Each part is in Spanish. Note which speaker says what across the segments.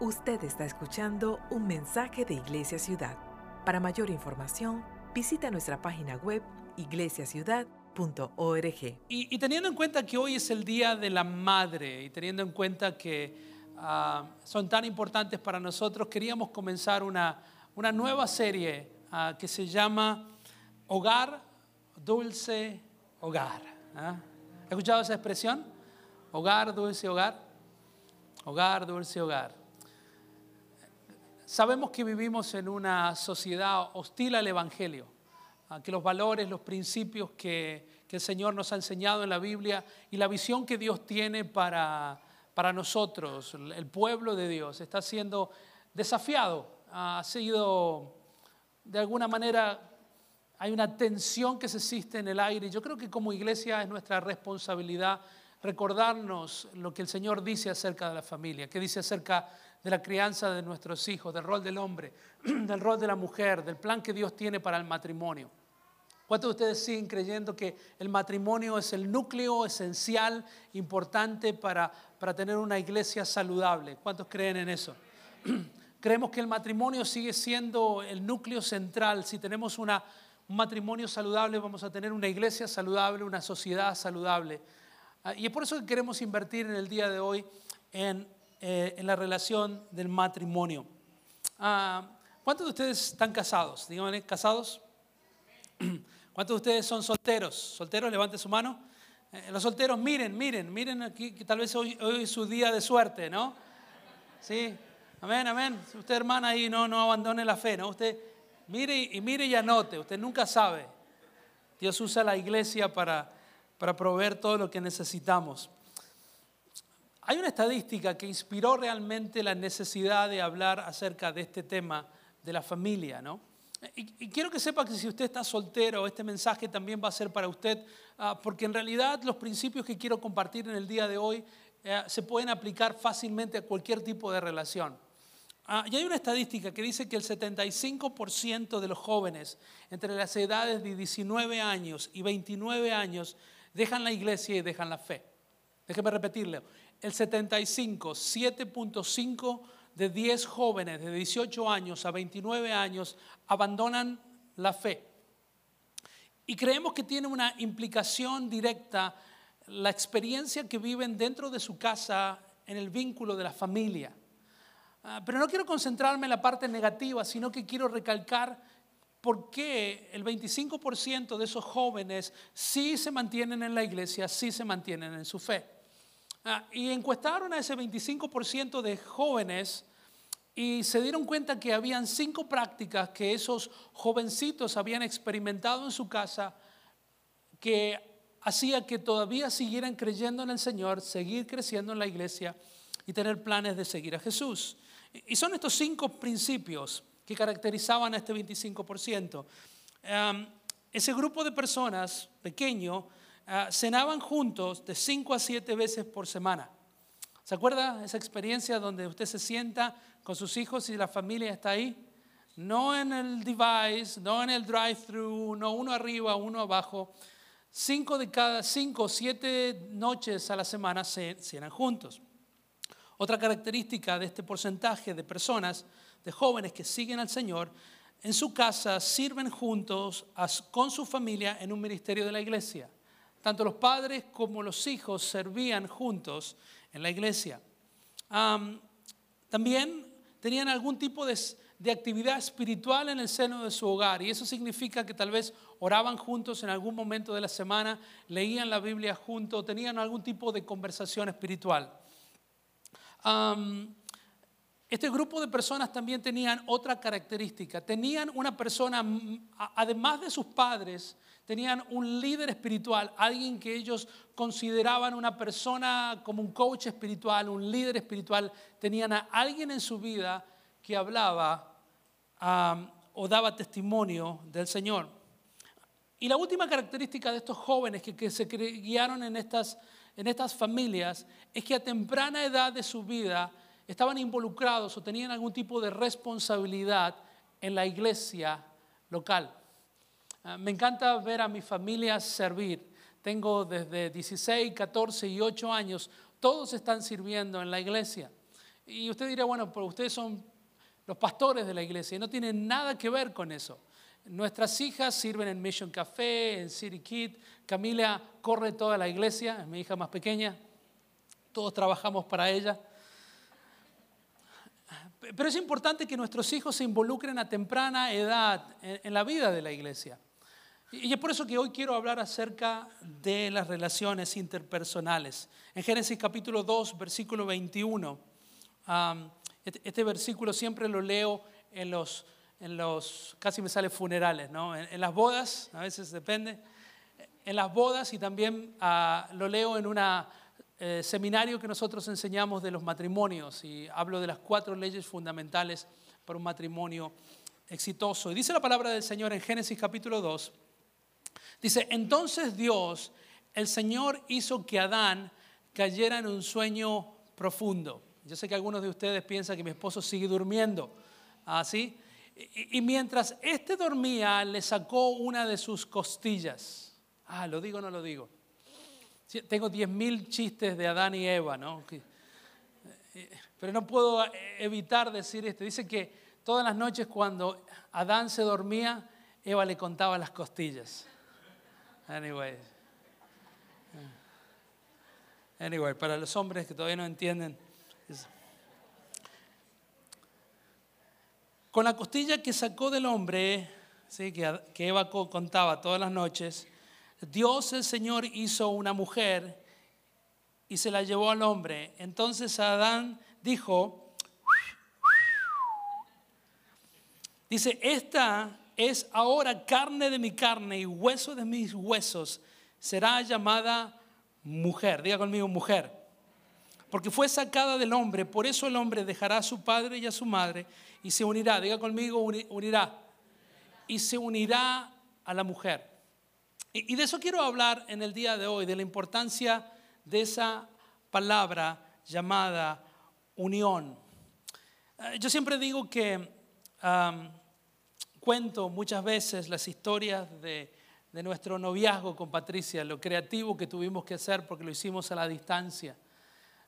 Speaker 1: Usted está escuchando un mensaje de Iglesia Ciudad. Para mayor información, visita nuestra página web iglesiaciudad.org.
Speaker 2: Y, y teniendo en cuenta que hoy es el Día de la Madre y teniendo en cuenta que ah, son tan importantes para nosotros, queríamos comenzar una, una nueva serie ah, que se llama Hogar, Dulce Hogar. ¿ah? ¿Ha escuchado esa expresión? Hogar, dulce hogar. Hogar, dulce hogar. Sabemos que vivimos en una sociedad hostil al Evangelio, que los valores, los principios que, que el Señor nos ha enseñado en la Biblia y la visión que Dios tiene para, para nosotros, el pueblo de Dios, está siendo desafiado. Ha sido, de alguna manera, hay una tensión que se existe en el aire. Yo creo que como iglesia es nuestra responsabilidad recordarnos lo que el Señor dice acerca de la familia, que dice acerca de la crianza de nuestros hijos, del rol del hombre, del rol de la mujer, del plan que Dios tiene para el matrimonio. ¿Cuántos de ustedes siguen creyendo que el matrimonio es el núcleo esencial, importante para, para tener una iglesia saludable? ¿Cuántos creen en eso? Creemos que el matrimonio sigue siendo el núcleo central. Si tenemos un matrimonio saludable, vamos a tener una iglesia saludable, una sociedad saludable. Ah, y es por eso que queremos invertir en el día de hoy en eh, en la relación del matrimonio. Ah, ¿Cuántos de ustedes están casados? Díganme, ¿casados? ¿Cuántos de ustedes son solteros? ¿Solteros? Levante su mano. Eh, los solteros, miren, miren, miren aquí, que tal vez hoy, hoy, es su día de suerte, ¿no? Sí, amén, amén. Usted, hermana, ahí no, no abandone la fe, ¿no? Usted mire y mire y anote, usted nunca sabe. Dios usa la iglesia para, para proveer todo lo que necesitamos. Hay una estadística que inspiró realmente la necesidad de hablar acerca de este tema de la familia, ¿no? Y, quiero que sepa que si usted está soltero, este mensaje también va a ser para usted, ah, porque en realidad los principios que quiero compartir en el día de hoy eh, se pueden aplicar fácilmente a cualquier tipo de relación. Ah, y hay una estadística que dice que el 75% de los jóvenes entre las edades de 19 años y 29 años dejan la iglesia y dejan la fe. Déjeme repetirle, el 75, 7.5 de 10 jóvenes de 18 años a 29 años abandonan la fe. Y creemos que tiene una implicación directa la experiencia que viven dentro de su casa en el vínculo de la familia. Ah, pero no quiero concentrarme en la parte negativa, sino que quiero recalcar por qué el 25% de esos jóvenes sí se mantienen en la iglesia, sí se mantienen en su fe. Ah, y encuestaron a ese 25% de jóvenes y se dieron cuenta que habían cinco prácticas que esos jovencitos habían experimentado en su casa que hacía que todavía siguieran creyendo en el Señor, seguir creciendo en la iglesia y tener planes de seguir a Jesús. Y son estos cinco principios que caracterizaban a este 25%. ese grupo de personas pequeño Ah, cenaban juntos de cinco a siete veces por semana. ¿Se acuerda esa experiencia donde usted se sienta con sus hijos y la familia está ahí? No en el device, no en el drive-thru, no uno arriba, uno abajo. Cinco de cada cinco o siete noches a la semana se cenan juntos. Otra característica de este porcentaje de personas, de jóvenes que siguen al Señor, en su casa sirven juntos con su familia en un ministerio de la iglesia. Tanto los padres como los hijos servían juntos en la iglesia. también tenían algún tipo de, actividad espiritual en el seno de su hogar y eso significa que tal vez oraban juntos en algún momento de la semana, leían la Biblia juntos, tenían algún tipo de conversación espiritual. este grupo de personas también tenían otra característica, tenían una persona, además de sus padres, tenían un líder espiritual, alguien que ellos consideraban una persona como un coach espiritual, un líder espiritual, tenían a alguien en su vida que hablaba o daba testimonio del Señor. Y la última característica de estos jóvenes que, se guiaron en estas, en estas familias es que a temprana edad de su vida estaban involucrados o tenían algún tipo de responsabilidad en la iglesia local. Ah, me encanta ver a mi familia servir. Tengo desde 16, 14 y 8 años, todos están sirviendo en la iglesia. Y usted dirá, bueno, pero ustedes son los pastores de la iglesia y no tienen nada que ver con eso. Nuestras hijas sirven en Mission Café, en City Kid. Camila corre toda la iglesia, es mi hija más pequeña. Todos trabajamos para ella. Pero es importante que nuestros hijos se involucren a temprana edad en, la vida de la iglesia. Y es por eso que hoy quiero hablar acerca de las relaciones interpersonales. En Génesis capítulo 2, versículo 21, este, este, versículo siempre lo leo en los, en los casi me sale funerales, ¿no? en, las bodas, a veces depende, en las bodas y también ah, lo leo en una eh, seminario que nosotros enseñamos de los matrimonios y hablo de las cuatro leyes fundamentales para un matrimonio exitoso. Y dice la palabra del Señor en Génesis capítulo 2, dice, entonces Dios, el Señor hizo que Adán cayera en un sueño profundo. Yo sé que algunos de ustedes piensan que mi esposo sigue durmiendo, ¿así? y, y mientras éste dormía, le sacó una de sus costillas. Ah, ¿lo digo o no lo digo? Tengo 10.000 chistes de Adán y Eva, ¿no? Eh, pero no puedo evitar decir esto. Dice que todas las noches cuando Adán se dormía, Eva le contaba las costillas. Anyway. Anyway, para los hombres que todavía no entienden. Con la costilla que sacó del hombre, ¿sí? que, que Eva contaba todas las noches, Dios el Señor hizo una mujer y se la llevó al hombre. Entonces Adán dijo, dice, esta es ahora carne de mi carne y hueso de mis huesos. Será llamada mujer. Diga conmigo mujer. Porque fue sacada del hombre, por eso el hombre dejará a su padre y a su madre y se unirá. Diga conmigo, unirá. Y se unirá a la mujer. Y de eso quiero hablar en el día de hoy, de la importancia de esa palabra llamada unión. Eh, yo siempre digo que cuento muchas veces las historias de, nuestro noviazgo con Patricia, lo creativo que tuvimos que hacer porque lo hicimos a la distancia.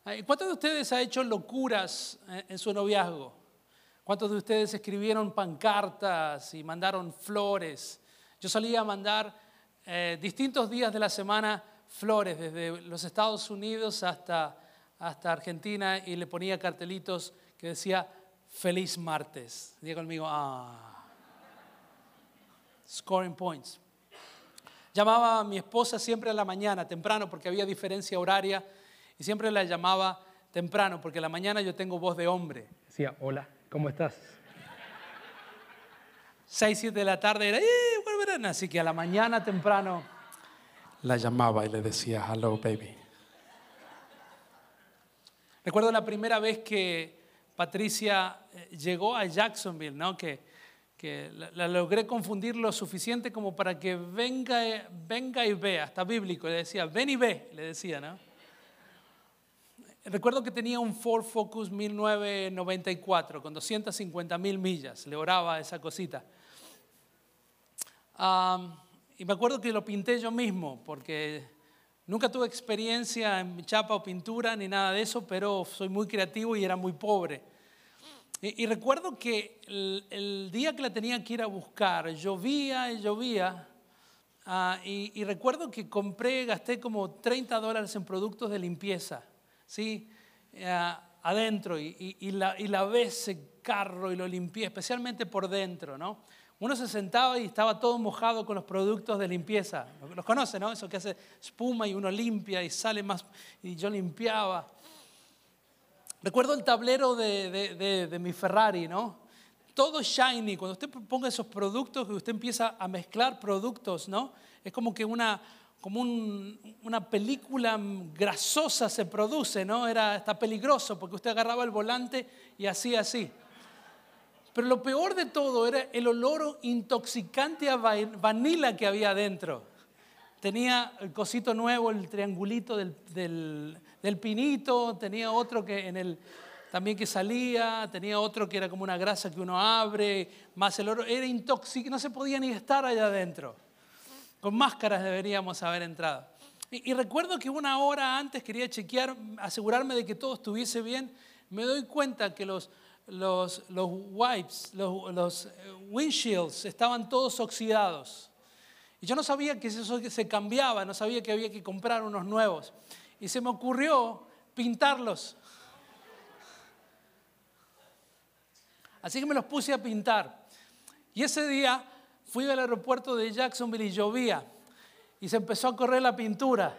Speaker 2: Eh, ¿Cuántos de ustedes ha hecho locuras eh, en su noviazgo? ¿Cuántos de ustedes escribieron pancartas y mandaron flores? Yo solía mandar eh, distintos días de la semana flores, desde los Estados Unidos hasta, hasta Argentina, y le ponía cartelitos que decía feliz martes. Diga conmigo, ah, scoring points. Llamaba a mi esposa siempre a la mañana, temprano, porque había diferencia horaria, y siempre la llamaba temprano, porque a la mañana yo tengo voz de hombre. Decía, hola, ¿cómo estás? 6, 7 de la tarde era, ¡eh, Así que a la mañana temprano la llamaba y le decía, hello, baby. Recuerdo la primera vez que Patricia eh, llegó a Jacksonville, ¿no? Que, que la, logré confundir lo suficiente como para que venga, venga y vea, hasta bíblico, le decía, ven y ve, le decía, ¿no? Recuerdo que tenía un Ford Focus 1994 con 250 mil millas, le oraba esa cosita y me acuerdo que lo pinté yo mismo, porque nunca tuve experiencia en chapa o pintura ni nada de eso, pero soy muy creativo y era muy pobre. Y, recuerdo que el, día que la tenía que ir a buscar, llovía y llovía, ah, y, recuerdo que compré, gasté como 30 dólares en productos de limpieza, ¿sí? Ah, adentro, y, y, la, y lavé ese carro y lo limpié, especialmente por dentro, ¿no? Uno se sentaba y estaba todo mojado con los productos de limpieza. Los conoce, ¿no? Eso que hace espuma y uno limpia y sale más. Y yo limpiaba. Recuerdo el tablero de, mi Ferrari, ¿no? Todo shiny. Cuando usted ponga esos productos, que usted empieza a mezclar productos, ¿no? Es como que una, como una película grasosa se produce, ¿no? Era hasta peligroso porque usted agarraba el volante y hacía así. Pero lo peor de todo era el olor intoxicante a vanilla que había adentro. Tenía el cosito nuevo, el triangulito del, pinito, tenía otro que en el, también que salía, tenía otro que era como una grasa que uno abre, más el oro, era intoxicante, no se podía ni estar allá adentro. Con máscaras deberíamos haber entrado. Y, y recuerdo que una hora antes quería chequear, asegurarme de que todo estuviese bien me doy cuenta que los, los, los wipes, los, los eh, windshields estaban todos oxidados. Y yo no sabía que eso se cambiaba, no sabía que había que comprar unos nuevos. Y se me ocurrió pintarlos. Así que me los puse a pintar. Y ese día fui al aeropuerto de Jacksonville y llovía. Y se empezó a correr la pintura.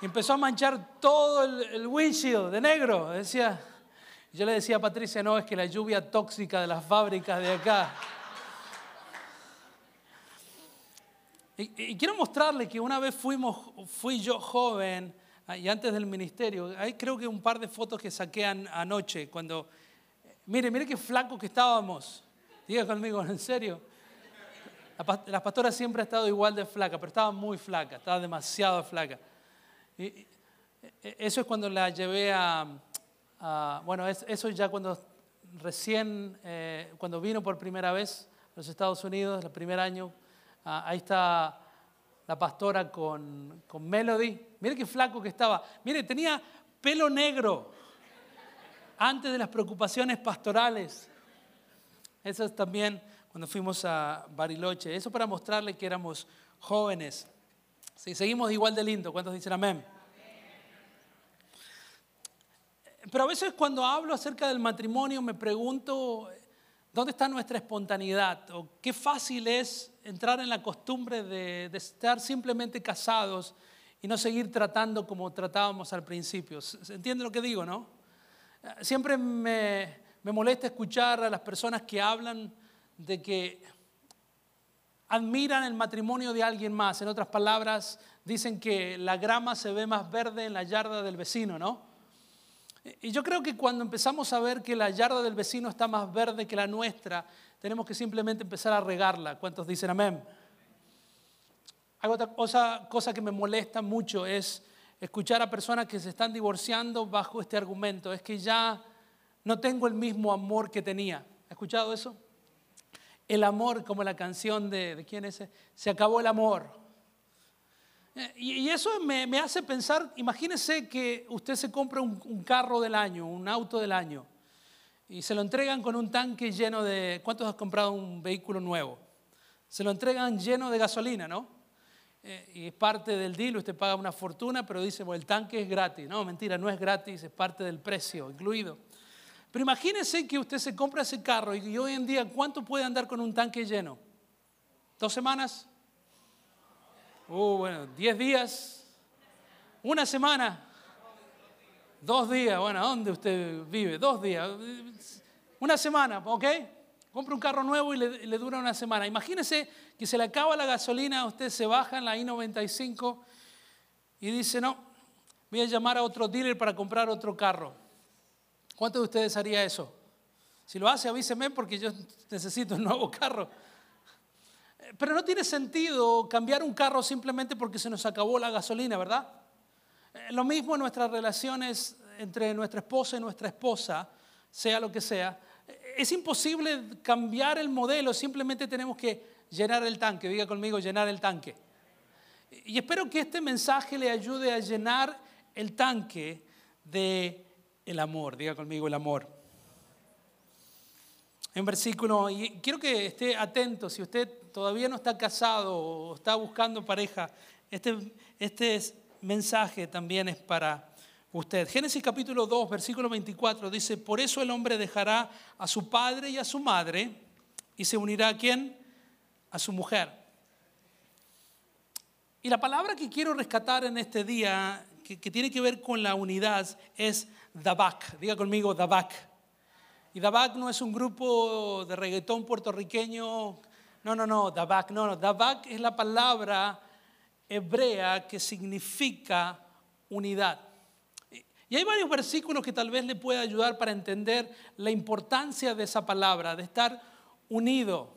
Speaker 2: Y empezó a manchar todo el, windshield de negro. Decía, yo le decía a Patricia, no, es que la lluvia tóxica de las fábricas de acá. Y, quiero mostrarle que una vez fuimos, fui yo joven ah, y antes del ministerio, hay creo que un par de fotos que saqué anoche cuando, mire, mire qué flaco que estábamos. Diga conmigo, en serio. La, pastora siempre ha estado igual de flaca, pero estaba muy flaca, estaba demasiado flaca. Y, e, eso es cuando la llevé a, bueno, eso ya cuando recién, eh, cuando vino por primera vez a los Estados Unidos, el primer año, Ah, ahí está la pastora con, con Melody. Mire qué flaco que estaba. Mire, tenía pelo negro antes de las preocupaciones pastorales. Eso es también cuando fuimos a Bariloche. Eso para mostrarle que éramos jóvenes. Sí, seguimos igual de lindo. ¿Cuántos dicen amén? Pero a veces cuando hablo acerca del matrimonio me pregunto, ¿dónde está nuestra espontaneidad? ¿O qué fácil es entrar en la costumbre de, estar simplemente casados y no seguir tratando como tratábamos al principio. ¿Se entiende lo que digo, no? Siempre me, me molesta escuchar a las personas que hablan de que admiran el matrimonio de alguien más. En otras palabras, dicen que la grama se ve más verde en la yarda del vecino, ¿no? Y yo creo que cuando empezamos a ver que la yarda del vecino está más verde que la nuestra, tenemos que simplemente empezar a regarla. ¿Cuántos dicen amén? Hay otra cosa, que me molesta mucho es escuchar a personas que se están divorciando bajo este argumento. Es que ya no tengo el mismo amor que tenía. ¿Ha escuchado eso? El amor, como la canción de, ¿de quién es? Se acabó el amor. Y, eso me, hace pensar, imagínese que usted se compra un carro del año, un auto del año y se lo entregan con un tanque lleno de... ¿Cuántos has comprado un vehículo nuevo? Se lo entregan lleno de gasolina, ¿no? Eh, y es parte del deal, usted paga una fortuna, pero dice, bueno, el tanque es gratis. No, mentira, no es gratis, es parte del precio incluido. Pero imagínese que usted se compra ese carro y hoy en día, ¿cuánto puede andar con un tanque lleno? ¿Dos semanas? Uh, bueno, diez días. Una semana. Dos días, bueno, ¿dónde usted vive? Dos días. Una semana, ¿ok? Compra un carro nuevo y le, dura una semana. Imagínese que se le acaba la gasolina, usted se baja en la I-95 y dice, no, voy a llamar a otro dealer para comprar otro carro. ¿Cuántos de ustedes haría eso? Si lo hace, avíseme porque yo necesito un nuevo carro. Pero no tiene sentido cambiar un carro simplemente porque se nos acabó la gasolina, ¿verdad? Lo mismo en nuestras relaciones entre nuestra esposa y nuestra esposa, sea lo que sea. Es imposible cambiar el modelo, simplemente tenemos que llenar el tanque. Diga conmigo, llenar el tanque. Y espero que este mensaje le ayude a llenar el tanque de el amor. Diga conmigo el amor. En versículo, y quiero que esté atento, si usted todavía no está casado o está buscando pareja, este, este es mensaje también es para usted. Génesis capítulo 2, versículo 24 dice, por eso el hombre dejará a su padre y a su madre y se unirá a quién? A su mujer. Y la palabra que quiero rescatar en este día, que, tiene que ver con la unidad, es Dabak. Diga conmigo Dabak. Y Dabak no es un grupo de reggaetón puertorriqueño. No, no, no, Dabak, no, no. Dabak es la palabra hebrea que significa unidad. Y hay varios versículos que tal vez le pueda ayudar para entender la importancia de esa palabra, de estar unido.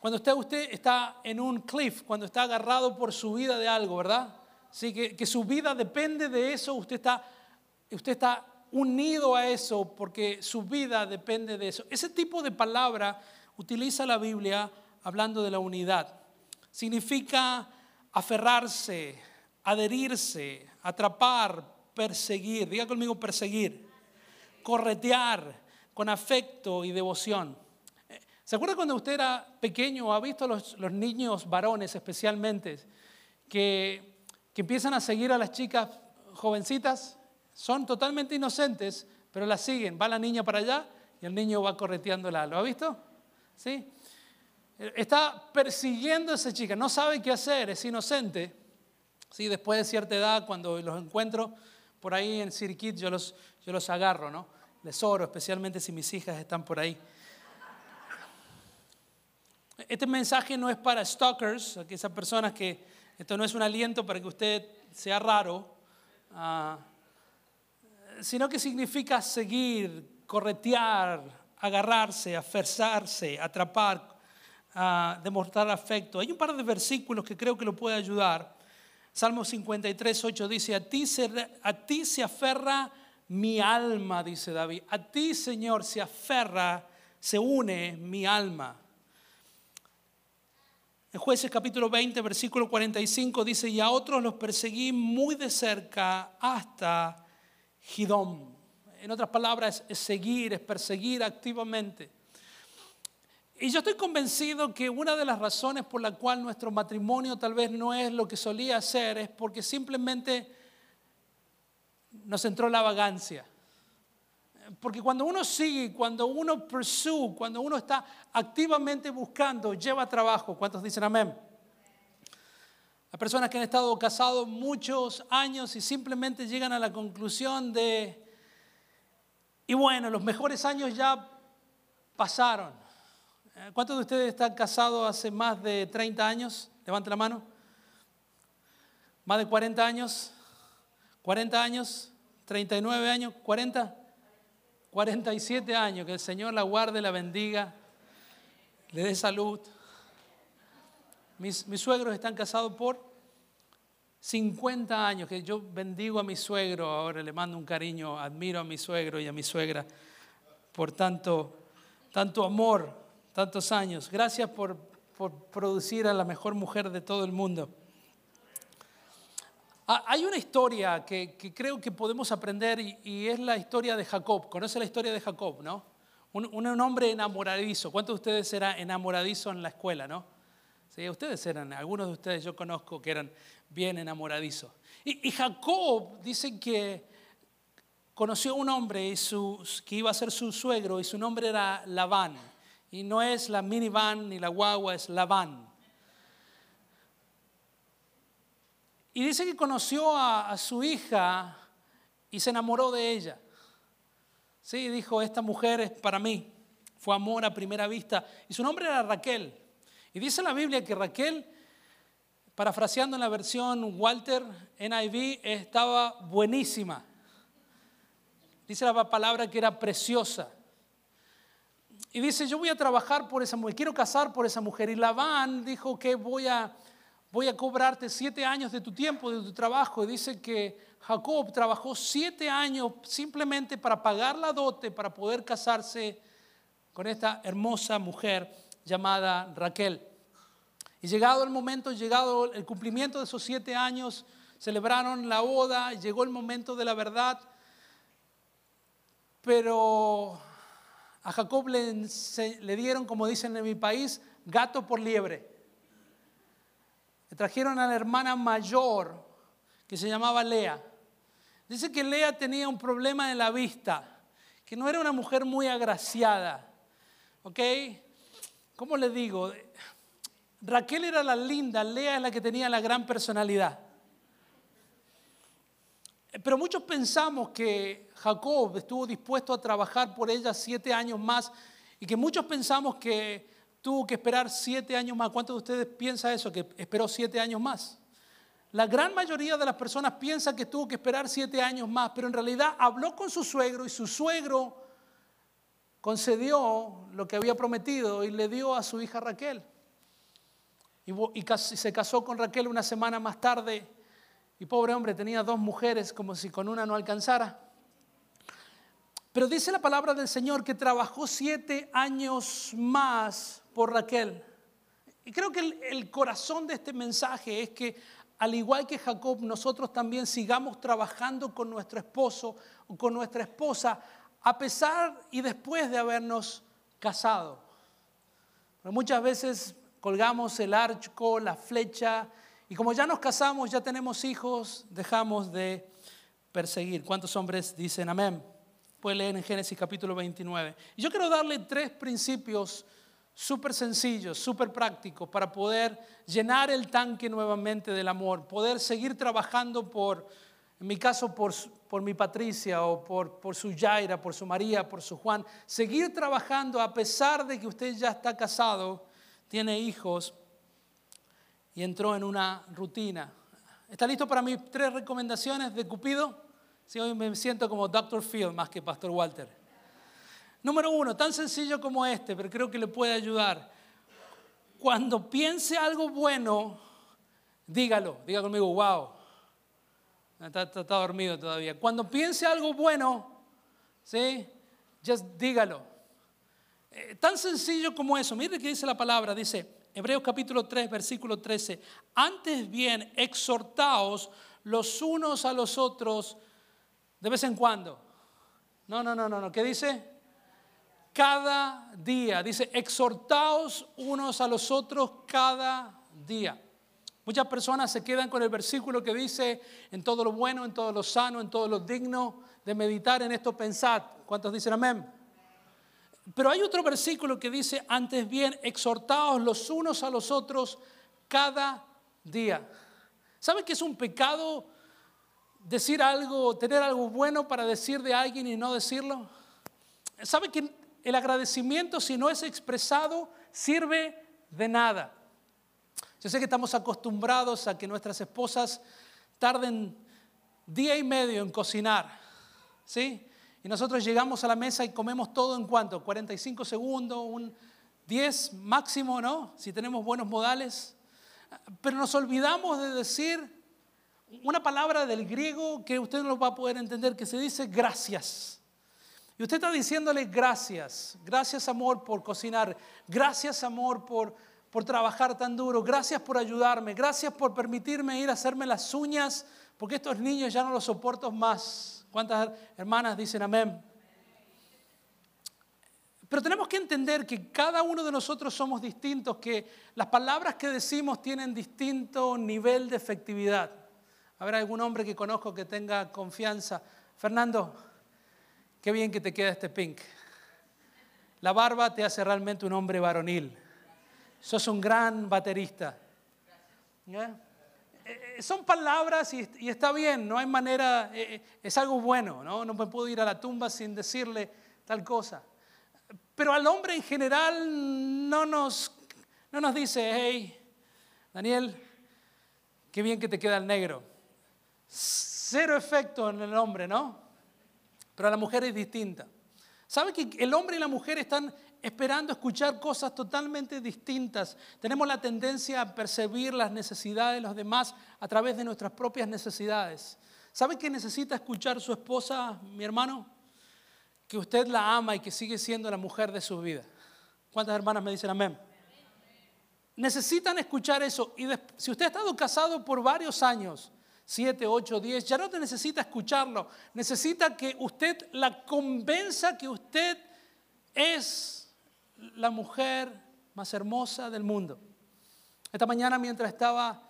Speaker 2: Cuando usted, usted está en un cliff, cuando está agarrado por su vida de algo, ¿verdad? Sí, que, que su vida depende de eso, usted está, usted está unido a eso porque su vida depende de eso. Ese tipo de palabra utiliza la Biblia hablando de la unidad. Significa aferrarse, adherirse, atrapar, perseguir. Diga conmigo perseguir. corretear con afecto y devoción. ¿Se acuerda cuando usted era pequeño ha visto los, los niños varones especialmente que, que empiezan a seguir a las chicas jovencitas? Son totalmente inocentes, pero las siguen. Va la niña para allá y el niño va correteándola. ¿Lo ha visto? ¿Sí? Está persiguiendo a esa chica, no sabe qué hacer, es inocente. ¿Sí? Después de cierta edad, cuando los encuentro por ahí en Circuit, yo los, yo los agarro, ¿no? Les oro, especialmente si mis hijas están por ahí. Este mensaje no es para stalkers, esas personas que esto no es un aliento para que usted sea raro, uh, sino que significa seguir, corretear, agarrarse, aferzarse, atrapar, demostrar afecto. Hay un par de versículos que creo que lo puede ayudar. Salmo 53, 8 dice, a ti, se, a ti se aferra mi alma, dice David. A ti, Señor, se aferra, se une mi alma. En jueces capítulo 20, versículo 45 dice, y a otros los perseguí muy de cerca hasta Gidón. En otras palabras, es seguir, es perseguir activamente. Y yo estoy convencido que una de las razones por la cual nuestro matrimonio tal vez no es lo que solía ser es porque simplemente nos entró la vagancia. Porque cuando uno sigue, cuando uno pursue, cuando uno está activamente buscando, lleva trabajo. ¿Cuántos dicen amén? Las personas que han estado casados muchos años y simplemente llegan a la conclusión de, y bueno, los mejores años ya pasaron. Eh, ¿Cuántos de ustedes están casados hace más de 30 años? Levante la mano. ¿Más de 40 años? ¿40 años? ¿39 años? ¿40? 47 años. Que el Señor la guarde, la bendiga, le dé salud. Mis, mis suegros están casados por 50 años, que yo bendigo a mi suegro, ahora le mando un cariño, admiro a mi suegro y a mi suegra por tanto, tanto amor tantos años. Gracias por, producir a la mejor mujer de todo el mundo. Ah, hay una historia que, creo que podemos aprender y, es la historia de Jacob. ¿Conoce la historia de Jacob, no? Un, hombre enamoradizo. ¿Cuántos de ustedes eran enamoradizo en la escuela, no? Sí, ustedes eran, algunos de ustedes yo conozco que eran bien enamoradizos. Y, Jacob dice que conoció a un hombre que iba a ser su suegro y su nombre era Labán. Y no es la minivan ni la guagua, es la van. Y dice que conoció a, su hija y se enamoró de ella. Sí, dijo, esta mujer es para mí. Fue amor a primera vista. Y su nombre era Raquel. Y dice la Biblia que Raquel, parafraseando en la versión Walter NIV, estaba buenísima. Dice la palabra que era preciosa. Y dice, yo voy a trabajar por esa mujer, quiero casar por esa mujer. Y Labán dijo que voy a, voy a cobrarte siete años de tu tiempo, de tu trabajo. Y dice que Jacob trabajó siete años simplemente para pagar la dote, para poder casarse con esta hermosa mujer llamada Raquel. Y llegado el momento, llegado el cumplimiento de esos siete años, celebraron la boda, llegó el momento de la verdad, pero a Jacob le, dieron, como dicen en mi país, gato por liebre. Le trajeron a la hermana mayor que se llamaba Lea. Dice que Lea tenía un problema en la vista, que no era una mujer muy agraciada. ¿Ok? ¿Cómo le digo? Raquel era la linda, Lea es la que tenía la gran personalidad. Pero muchos pensamos que Jacob estuvo dispuesto a trabajar por ella siete años más y que muchos pensamos que tuvo que esperar siete años más. ¿Cuántos de ustedes piensan eso, que esperó siete años más? La gran mayoría de las personas piensa que tuvo que esperar siete años más, pero en realidad habló con su suegro y su suegro concedió lo que había prometido y le dio a su hija Raquel. Y, se casó con Raquel una semana más tarde y pobre hombre tenía dos mujeres como si con una no alcanzara. Pero dice la palabra del Señor que trabajó siete años más por Raquel. Y creo que el, corazón de este mensaje es que al igual que Jacob, nosotros también sigamos trabajando con nuestro esposo o con nuestra esposa a pesar y después de habernos casado. Pero muchas veces colgamos el arco, la flecha, y como ya nos casamos, ya tenemos hijos, dejamos de perseguir. ¿Cuántos hombres dicen amén? Puede leer en Génesis capítulo 29. Y yo quiero darle tres principios súper sencillos, súper prácticos para poder llenar el tanque nuevamente del amor, poder seguir trabajando por, en mi caso, por, por mi Patricia o por, por su Yaira, por su María, por su Juan, seguir trabajando a pesar de que usted ya está casado, tiene hijos y entró en una rutina. ¿Está listo para mis tres recomendaciones de Cupido? Sí, hoy me siento como Dr. Phil más que Pastor Walter. Número uno, tan sencillo como este, pero creo que le puede ayudar. Cuando piense algo bueno, dígalo, diga conmigo, wow. Está, dormido todavía. Cuando piense algo bueno, ¿sí? Just dígalo. Eh, tan sencillo como eso. Mire qué dice la palabra. Dice, Hebreos capítulo 3, versículo 13. Antes bien, exhortaos los unos a los otros de vez en cuando. No, no, no, no, no. ¿Qué dice? Cada día. Dice, exhortaos unos a los otros cada día. Muchas personas se quedan con el versículo que dice, en todo lo bueno, en todo lo sano, en todo lo digno, de meditar en esto, pensad. ¿Cuántos dicen amén? Pero hay otro versículo que dice, antes bien, exhortaos los unos a los otros cada día. ¿Saben que es un pecado decir algo, tener algo bueno para decir de alguien y no decirlo? ¿Sabe que el agradecimiento, si no es expresado, sirve de nada? Yo sé que estamos acostumbrados a que nuestras esposas tarden día y medio en cocinar, ¿sí? Y nosotros llegamos a la mesa y comemos todo en cuanto, 45 segundos, un 10 máximo, ¿no? Si tenemos buenos modales. Pero nos olvidamos de decir una palabra del griego que usted no va a poder entender, que se dice gracias. Y usted está diciéndole gracias, gracias amor por cocinar, gracias amor por, por trabajar tan duro, gracias por ayudarme, gracias por permitirme ir a hacerme las uñas, porque estos niños ya no los soporto más. ¿Cuántas hermanas dicen amén? Pero tenemos que entender que cada uno de nosotros somos distintos, que las palabras que decimos tienen distinto nivel de efectividad. Habrá algún hombre que conozco que tenga confianza. Fernando, qué bien que te queda este pink. La barba te hace realmente un hombre varonil. Sos un gran baterista. Eh, eh, son palabras y, está bien, no hay manera, eh, es algo bueno, ¿no? No me puedo ir a la tumba sin decirle tal cosa. Pero al hombre en general no nos, no nos dice, hey, Daniel, qué bien que te queda el negro cero efecto en el hombre, ¿no? Pero la mujer es distinta. ¿Sabe que el hombre y la mujer están esperando escuchar cosas totalmente distintas? Tenemos la tendencia a percibir las necesidades de los demás a través de nuestras propias necesidades. ¿Sabe que necesita escuchar su esposa, mi hermano? Que usted la ama y que sigue siendo la mujer de su vida. ¿Cuántas hermanas me dicen amén? Necesitan escuchar eso. Y si usted ha estado casado por varios años, 7, 8, 10, ya no te necesita escucharlo, necesita que usted la convenza que usted es la mujer más hermosa del mundo. Esta mañana mientras estaba,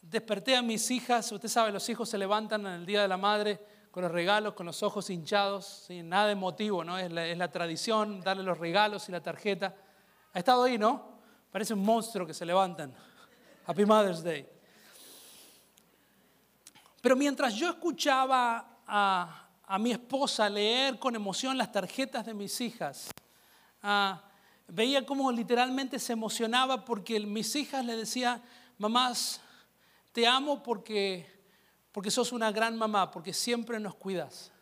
Speaker 2: desperté a mis hijas, usted sabe, los hijos se levantan en el Día de la Madre con los regalos, con los ojos hinchados, sin nada emotivo, ¿no? Es la tradición, darle los regalos y la tarjeta. Ha estado ahí, ¿no? Parece un monstruo que se levantan. Happy Mother's Day. Pero mientras yo escuchaba a, mi esposa leer con emoción las tarjetas de mis hijas, ah, veía cómo literalmente se emocionaba porque mis hijas le decían, mamás, te amo porque, porque sos una gran mamá, porque siempre nos cuidas.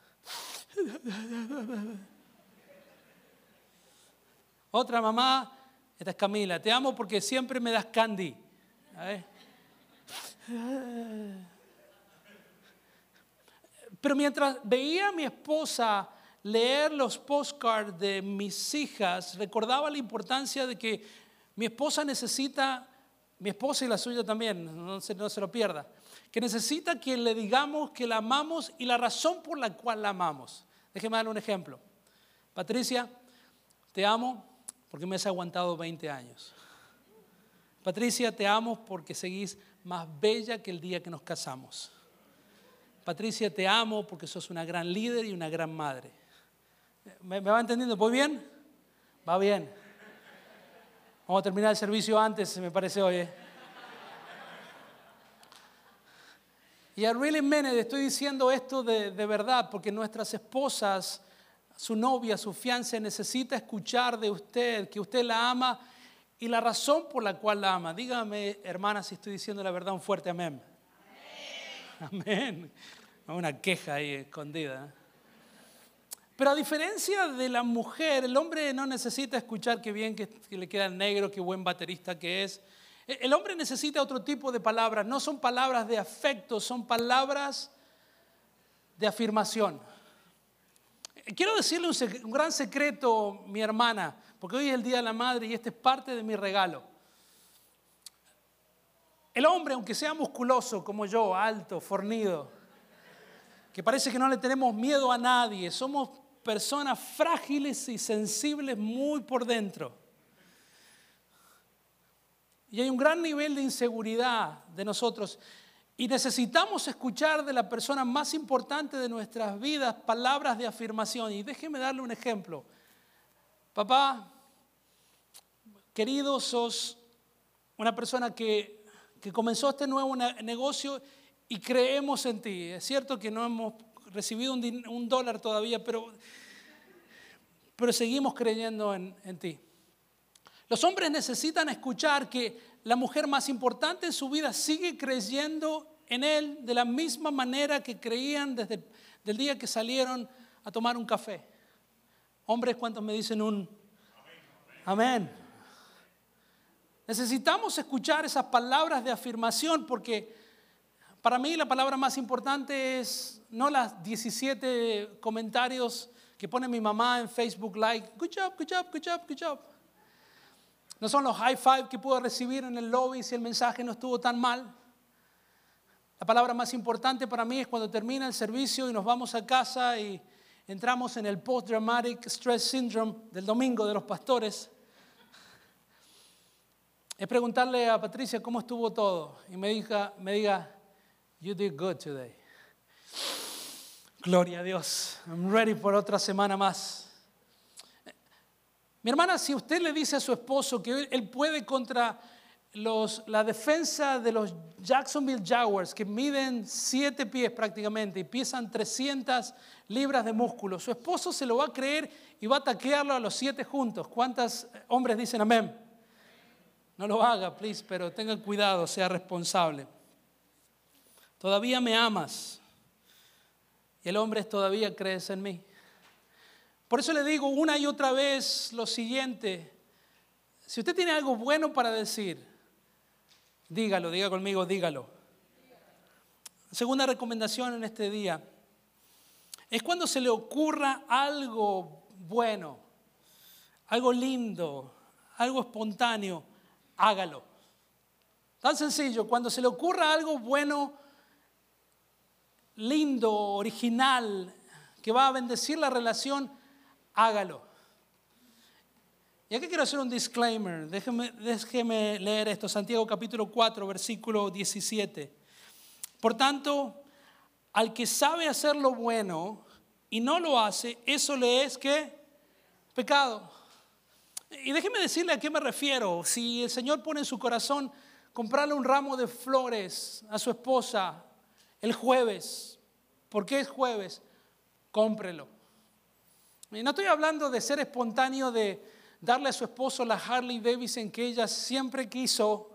Speaker 2: Otra mamá, esta es Camila, te amo porque siempre me das candy. Pero mientras veía a mi esposa leer los postcards de mis hijas, recordaba la importancia de que mi esposa necesita, mi esposa y la suya también, no se, lo pierda, que necesita que le digamos que la amamos y la razón por la cual la amamos. Déjeme darle un ejemplo. Patricia, te amo porque me has aguantado 20 años. Patricia, te amo porque seguís más bella que el día que nos casamos. Patricia, te amo porque sos una gran líder y una gran madre. ¿Me, va entendiendo? ¿Voy bien? Va bien. Vamos a terminar el servicio antes, me parece hoy. ¿eh? Y a really mean estoy diciendo esto de, de verdad, porque nuestras esposas, su novia, su fianza necesita escuchar de usted que usted la ama y la razón por la cual la ama. Dígame, hermana, si estoy diciendo la verdad, un fuerte amén. Amén. Una queja ahí escondida. Pero a diferencia de la mujer, el hombre no necesita escuchar qué bien que, que le queda el negro, qué buen baterista que es. El hombre necesita otro tipo de palabras, no son palabras de afecto, son palabras de afirmación. Quiero decirle un, gran secreto, mi hermana, porque hoy es el Día de la Madre y este es parte de mi regalo. El hombre, aunque sea musculoso como yo, alto, fornido, que parece que no le tenemos miedo a nadie, somos personas frágiles y sensibles muy por dentro. Y hay un gran nivel de inseguridad de nosotros. Y necesitamos escuchar de la persona más importante de nuestras vidas palabras de afirmación. Y déjeme darle un ejemplo. Papá, querido, sos una persona que, que comenzó este nuevo negocio y creemos en ti. Es cierto que no hemos recibido un, dólar todavía, pero, pero seguimos creyendo en, en ti. Los hombres necesitan escuchar que la mujer más importante en su vida sigue creyendo en él de la misma manera que creían desde el día que salieron a tomar un café. Hombres, ¿cuántos me dicen un amén? Necesitamos escuchar esas palabras de afirmación porque para mí la palabra más importante es no las 17 comentarios que pone mi mamá en Facebook like, good job, good job, good job, good job. No son los high five que puedo recibir en el lobby si el mensaje no estuvo tan mal. La palabra más importante para mí es cuando termina el servicio y nos vamos a casa y entramos en el post-dramatic stress syndrome del domingo de los pastores. Es preguntarle a Patricia cómo estuvo todo y me diga, me diga, you did good today. Gloria a Dios. I'm ready por otra semana más. Mi hermana, si usted le dice a su esposo que él puede contra los, la defensa de los Jacksonville Jaguars, que miden siete pies prácticamente y pesan 300 libras de músculo, su esposo se lo va a creer y va a taquearlo a los siete juntos. ¿Cuántos hombres dicen amén? No lo haga, please, pero tenga cuidado, sea responsable. Todavía me amas. Y el hombre todavía crees en mí. Por eso le digo una y otra vez lo siguiente. Si usted tiene algo bueno para decir, dígalo, diga conmigo, dígalo. Segunda recomendación en este día es cuando se le ocurra algo bueno, algo lindo, algo espontáneo, hágalo. Tan sencillo, cuando se le ocurra algo bueno, lindo, original, que va a bendecir la relación, hágalo. Y aquí quiero hacer un disclaimer. Déjeme, leer esto. Santiago capítulo 4, versículo 17. Por tanto, al que sabe hacer lo bueno y no lo hace, eso le es que pecado. Y déjeme decirle a qué me refiero. Si el Señor pone en su corazón comprarle un ramo de flores a su esposa el jueves, ¿por qué es jueves? Cómprelo. Y no estoy hablando de ser espontáneo, de darle a su esposo la Harley Davidson que ella siempre quiso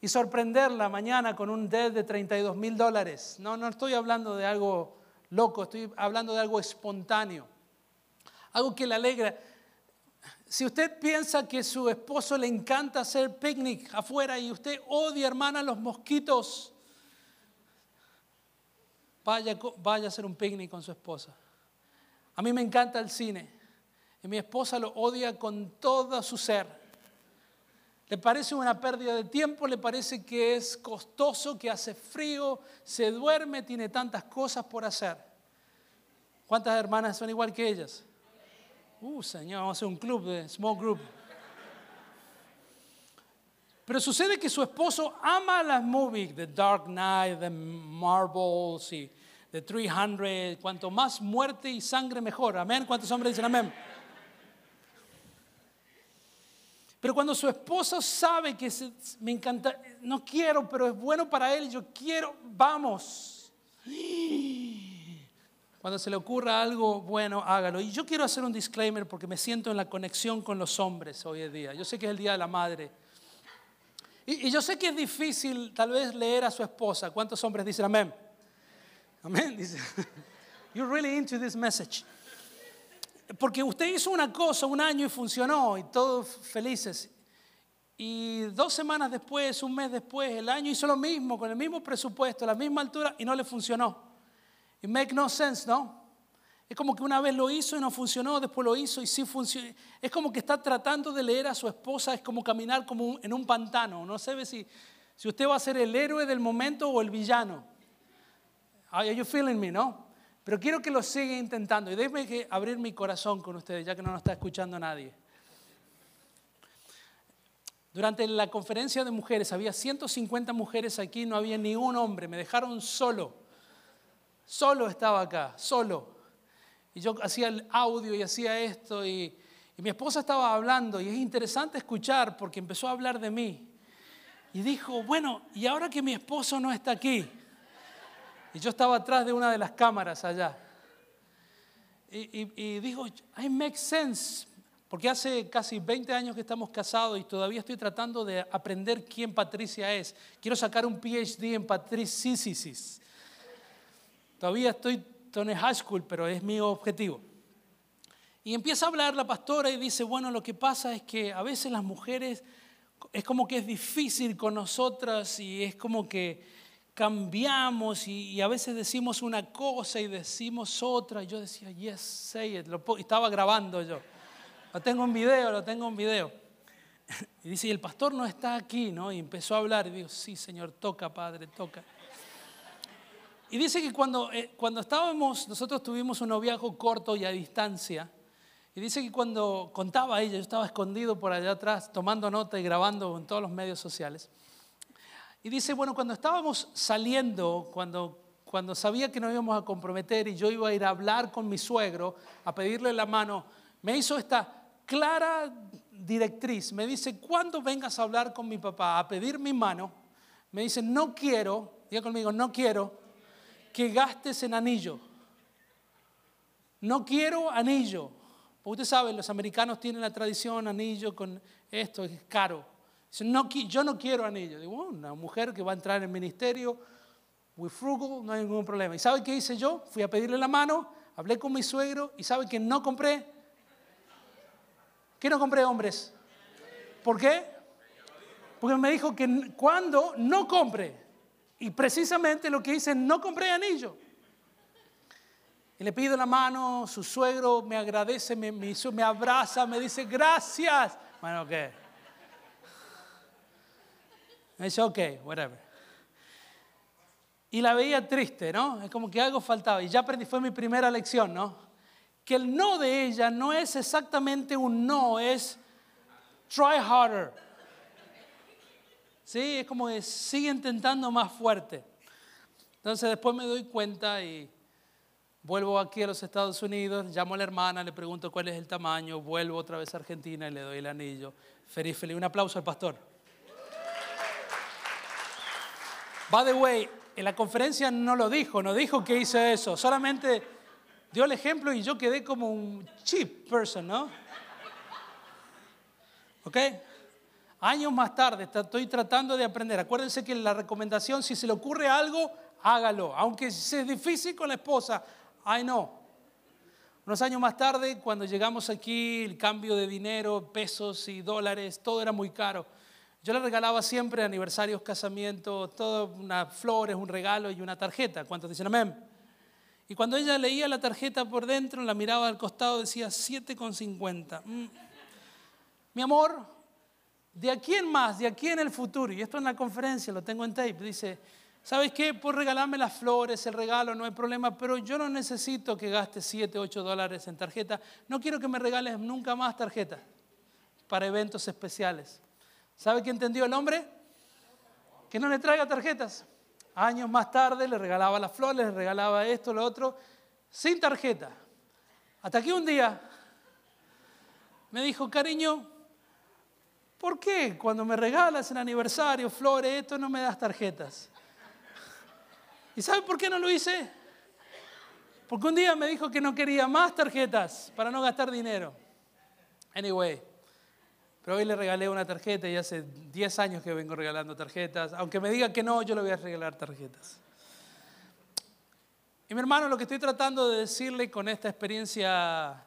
Speaker 2: y sorprenderla mañana con un dead de 32 mil dólares. No, no estoy hablando de algo loco, estoy hablando de algo espontáneo, algo que le alegra. Si usted piensa que su esposo le encanta hacer picnic afuera y usted odia, hermana, los mosquitos, vaya, vaya a hacer un picnic con su esposa. A mí me encanta el cine y mi esposa lo odia con todo su ser. Le parece una pérdida de tiempo, le parece que es costoso, que hace frío, se duerme, tiene tantas cosas por hacer. ¿Cuántas hermanas son igual que ellas? Uh, señor, vamos a hacer un club de small group. Pero sucede que su esposo ama las movies, The Dark Knight, The Marvels y The 300. Cuanto más muerte y sangre, mejor. Amén. ¿Cuántos hombres dicen amén? Pero cuando su esposo sabe que me encanta, no quiero, pero es bueno para él, yo quiero, vamos. Cuando se le ocurra algo bueno, hágalo. Y yo quiero hacer un disclaimer porque me siento en la conexión con los hombres hoy en día. Yo sé que es el Día de la Madre. Y, y yo sé que es difícil tal vez leer a su esposa. ¿Cuántos hombres dicen amén? Amén. Dice, you're really into this message. Porque usted hizo una cosa un año y funcionó y todos felices. Y dos semanas después, un mes después, el año hizo lo mismo, con el mismo presupuesto, la misma altura y no le funcionó. Y make no sense, ¿no? Es como que una vez lo hizo y no funcionó, después lo hizo y sí funcionó. Es como que está tratando de leer a su esposa, es como caminar como en un pantano. No sé si, si usted va a ser el héroe del momento o el villano. Are you feeling me, no? Pero quiero que lo siga intentando y déjeme que abrir mi corazón con ustedes, ya que no nos está escuchando nadie. Durante la conferencia de mujeres había 150 mujeres aquí, no había ni un hombre, me dejaron solo. Solo estaba acá, solo. Y yo hacía el audio y hacía esto y, mi esposa estaba hablando y es interesante escuchar porque empezó a hablar de mí. Y dijo, bueno, y ahora que mi esposo no está aquí, y yo estaba atrás de una de las cámaras allá. Y, dijo, I make sense, porque hace casi 20 años que estamos casados y todavía estoy tratando de aprender quién Patricia es. Quiero sacar un PhD en patricisis. Todavía estoy en high school, pero es mi objetivo. Y empieza a hablar la pastora y dice, bueno, lo que pasa es que a veces las mujeres es como que es difícil con nosotras y es como que cambiamos y, a veces decimos una cosa y decimos otra. Y yo decía, yes, say it. Lo, estaba grabando yo. Lo tengo en video, lo tengo en video. Y dice, y el pastor no está aquí, ¿no? Y empezó a hablar y digo, sí, Señor, toca, Padre, toca. Y dice que cuando, eh, cuando estábamos, nosotros tuvimos un noviazgo corto y a distancia. Y dice que cuando contaba ella, yo estaba escondido por allá atrás, tomando nota y grabando en todos los medios sociales. Y dice, bueno, cuando estábamos saliendo, cuando, cuando sabía que nos íbamos a comprometer y yo iba a ir a hablar con mi suegro, a pedirle la mano, me hizo esta clara directriz. Me dice, cuando vengas a hablar con mi papá, a pedir mi mano, me dice, no quiero, diga conmigo, no quiero que gastes en anillo. No quiero anillo. Porque usted sabe, los americanos tienen la tradición, anillo con esto, es caro yo no quiero anillo. Digo, una mujer que va a entrar en el ministerio, muy frugal, no hay ningún problema. ¿Y sabe qué hice yo? Fui a pedirle la mano, hablé con mi suegro y ¿sabe que no compré? ¿Qué no compré, hombres? ¿Por qué? Porque me dijo que cuando no compre. Y precisamente lo que hice, no compré anillo. Y le pido la mano, su suegro me agradece, me, me, me abraza, me dice gracias. Bueno, ¿qué? Me dice, ok, whatever. Y la veía triste, ¿no? Es como que algo faltaba. Y ya aprendí, fue mi primera lección, ¿no? Que el no de ella no es exactamente un no, es try harder. Sí, es como que sigue intentando más fuerte. Entonces después me doy cuenta y vuelvo aquí a los Estados Unidos, llamo a la hermana, le pregunto cuál es el tamaño, vuelvo otra vez a Argentina y le doy el anillo. Feliz, feliz. Un aplauso al pastor. By the way, en la conferencia no lo dijo, no dijo que hice eso, solamente dio el ejemplo y yo quedé como un cheap person, ¿no? ¿Ok? Años más tarde estoy tratando de aprender. Acuérdense que la recomendación, si se le ocurre algo, hágalo. Aunque si es difícil con la esposa, ay no. Unos años más tarde, cuando llegamos aquí, el cambio de dinero, pesos y dólares, todo era muy caro. Yo le regalaba siempre aniversarios, casamientos, todo, unas flores, un regalo y una tarjeta. ¿Cuántos dicen amén? Y cuando ella leía la tarjeta por dentro, la miraba al costado, decía 7,50. Mm. Mi amor, de aquí en más, de aquí en el futuro, y esto en la conferencia, lo tengo en tape, dice, ¿Sabes qué? Por regalarme las flores, el regalo, no hay problema, pero yo no necesito que gastes 7, 8 dólares en tarjeta. No quiero que me regales nunca más tarjetas para eventos especiales. ¿Sabe qué entendió el hombre? Que no le traiga tarjetas. Años más tarde le regalaba las flores, le regalaba esto, lo otro, sin tarjeta. Hasta que un día me dijo, cariño, ¿por qué cuando me regalas en aniversario, flores, esto, no me das tarjetas? ¿Y sabe por qué no lo hice? Porque un día me dijo que no quería más tarjetas para no gastar dinero. Anyway, pero hoy le regalé una tarjeta y hace 10 años que vengo regalando tarjetas. Aunque me diga que no, yo le voy a regalar tarjetas. Y mi hermano, lo que estoy tratando de decirle con esta experiencia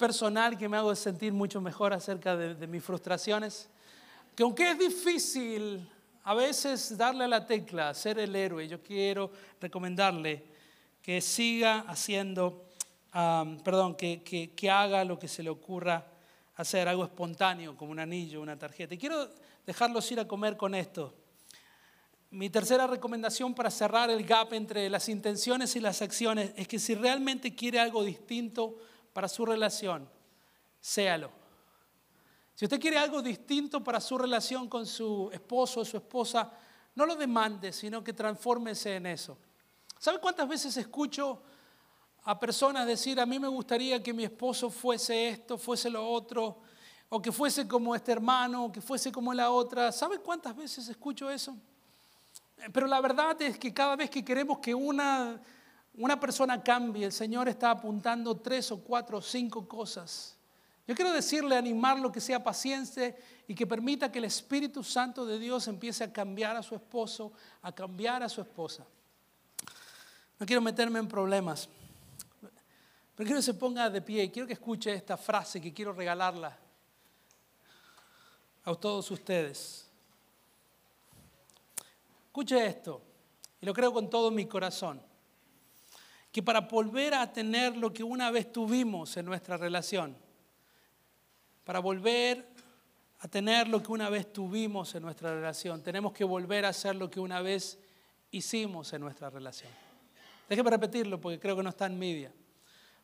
Speaker 2: personal que me hago sentir mucho mejor acerca de, mis frustraciones, que aunque es difícil a veces darle a la tecla, ser el héroe, yo quiero recomendarle que siga haciendo, perdón, que, que, que haga lo que se le ocurra hacer, algo espontáneo, como un anillo, una tarjeta. Y quiero dejarlos ir a comer con esto. Mi tercera recomendación para cerrar el gap entre las intenciones y las acciones es que si realmente quiere algo distinto para su relación, séalo. Si usted quiere algo distinto para su relación con su esposo o su esposa, no lo demande, sino que transfórmese en eso. ¿Sabe cuántas veces escucho a personas decir, a mí me gustaría que mi esposo fuese esto, fuese lo otro, o que fuese como este hermano, o que fuese como la otra? ¿Sabe cuántas veces escucho eso? Pero la verdad es que cada vez que queremos que una, una persona cambie, el Señor está apuntando tres o cuatro o cinco cosas yo quiero decirle, animarlo, que sea paciente y que permita que el Espíritu Santo de Dios empiece a cambiar a su esposo, a cambiar a su esposa. No quiero meterme en problemas, pero quiero que se ponga de pie y quiero que escuche esta frase que quiero regalarla a todos ustedes. Escuche esto, y lo creo con todo mi corazón, que para volver a tener lo que una vez tuvimos en nuestra relación, para volver a tener lo que una vez tuvimos en nuestra relación, tenemos que volver a hacer lo que una vez hicimos en nuestra relación. Déjeme repetirlo porque creo que no está en media.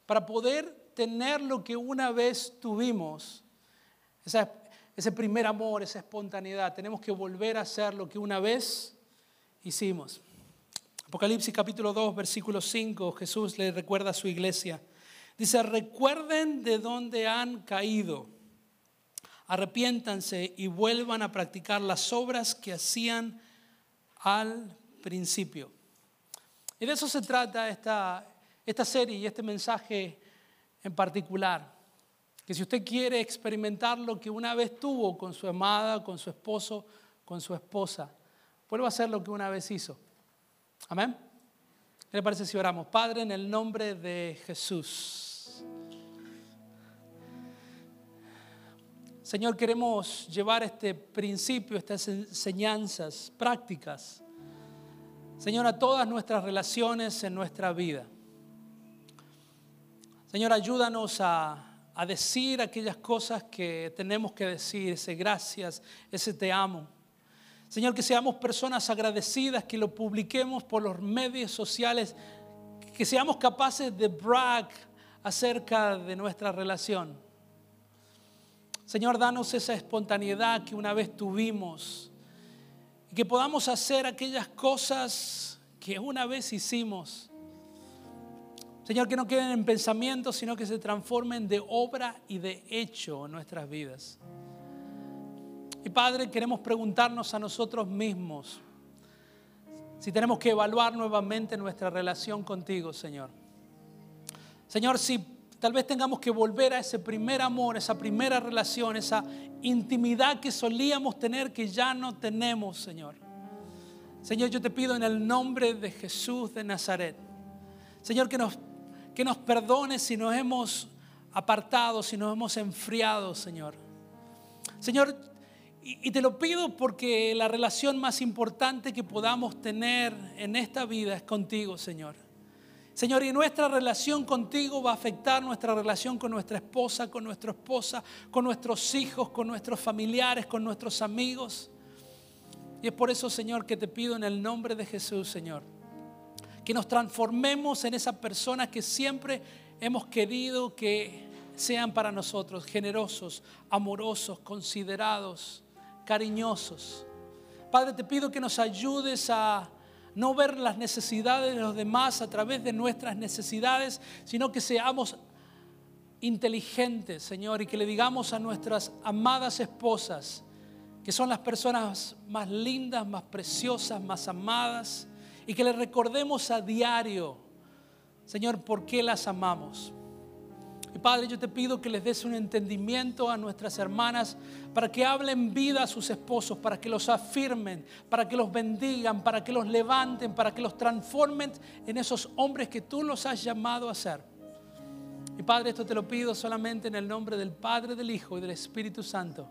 Speaker 2: Para poder tener lo que una vez tuvimos, ese primer amor, esa espontaneidad, tenemos que volver a hacer lo que una vez hicimos. Apocalipsis capítulo 2, versículo 5, Jesús le recuerda a su iglesia. Dice, recuerden de dónde han caído arrepiéntanse y vuelvan a practicar las obras que hacían al principio. Y de eso se trata esta, esta serie y este mensaje en particular. Que si usted quiere experimentar lo que una vez tuvo con su amada, con su esposo, con su esposa, vuelva a hacer lo que una vez hizo. Amén. ¿Qué le parece si oramos? Padre, en el nombre de Jesús. Señor, queremos llevar este principio, estas enseñanzas prácticas, Señor, a todas nuestras relaciones en nuestra vida. Señor, ayúdanos a, a decir aquellas cosas que tenemos que decir, ese gracias, ese te amo. Señor, que seamos personas agradecidas, que lo publiquemos por los medios sociales, que seamos capaces de brag acerca de nuestra relación. Señor, danos esa espontaneidad que una vez tuvimos y que podamos hacer aquellas cosas que una vez hicimos. Señor, que no queden en pensamientos, sino que se transformen de obra y de hecho en nuestras vidas. Y Padre, queremos preguntarnos a nosotros mismos si tenemos que evaluar nuevamente nuestra relación contigo, Señor. Señor, si Tal vez tengamos que volver a ese primer amor, esa primera relación, esa intimidad que solíamos tener que ya no tenemos, Señor. Señor, yo te pido en el nombre de Jesús de Nazaret, Señor, que nos, que nos perdones si nos hemos apartado, si nos hemos enfriado, Señor. Señor, y, te lo pido porque la relación más importante que podamos tener en esta vida es contigo, Señor. Señor, y nuestra relación contigo va a afectar nuestra relación con nuestra esposa, con nuestra esposa, con nuestros hijos, con nuestros familiares, con nuestros amigos. Y es por eso, Señor, que te pido en el nombre de Jesús, Señor, que nos transformemos en esa persona que siempre hemos querido que sean para nosotros, generosos, amorosos, considerados, cariñosos. Padre, te pido que nos ayudes a no ver las necesidades de los demás a través de nuestras necesidades, sino que seamos inteligentes, Señor, y que le digamos a nuestras amadas esposas, que son las personas más lindas, más preciosas, más amadas, y que le recordemos a diario, Señor, por qué las amamos. Y Padre, yo te pido que les des un entendimiento a nuestras hermanas para que hablen vida a sus esposos, para que los afirmen, para que los bendigan, para que los levanten, para que los transformen en esos hombres que tú los has llamado a ser. Y Padre, esto te lo pido solamente en el nombre del Padre, del Hijo y del Espíritu Santo.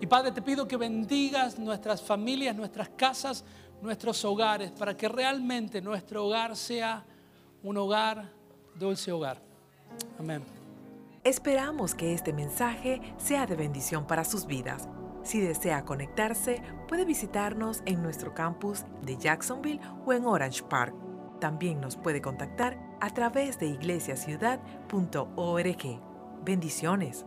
Speaker 2: Y Padre, te pido que bendigas nuestras familias, nuestras casas, nuestros hogares, para que realmente nuestro hogar sea un hogar, dulce hogar. Amén.
Speaker 1: Esperamos que este mensaje sea de bendición para sus vidas. Si desea conectarse, puede visitarnos en nuestro campus de Jacksonville o en Orange Park. También nos puede contactar a través de iglesiaciudad.org. Bendiciones.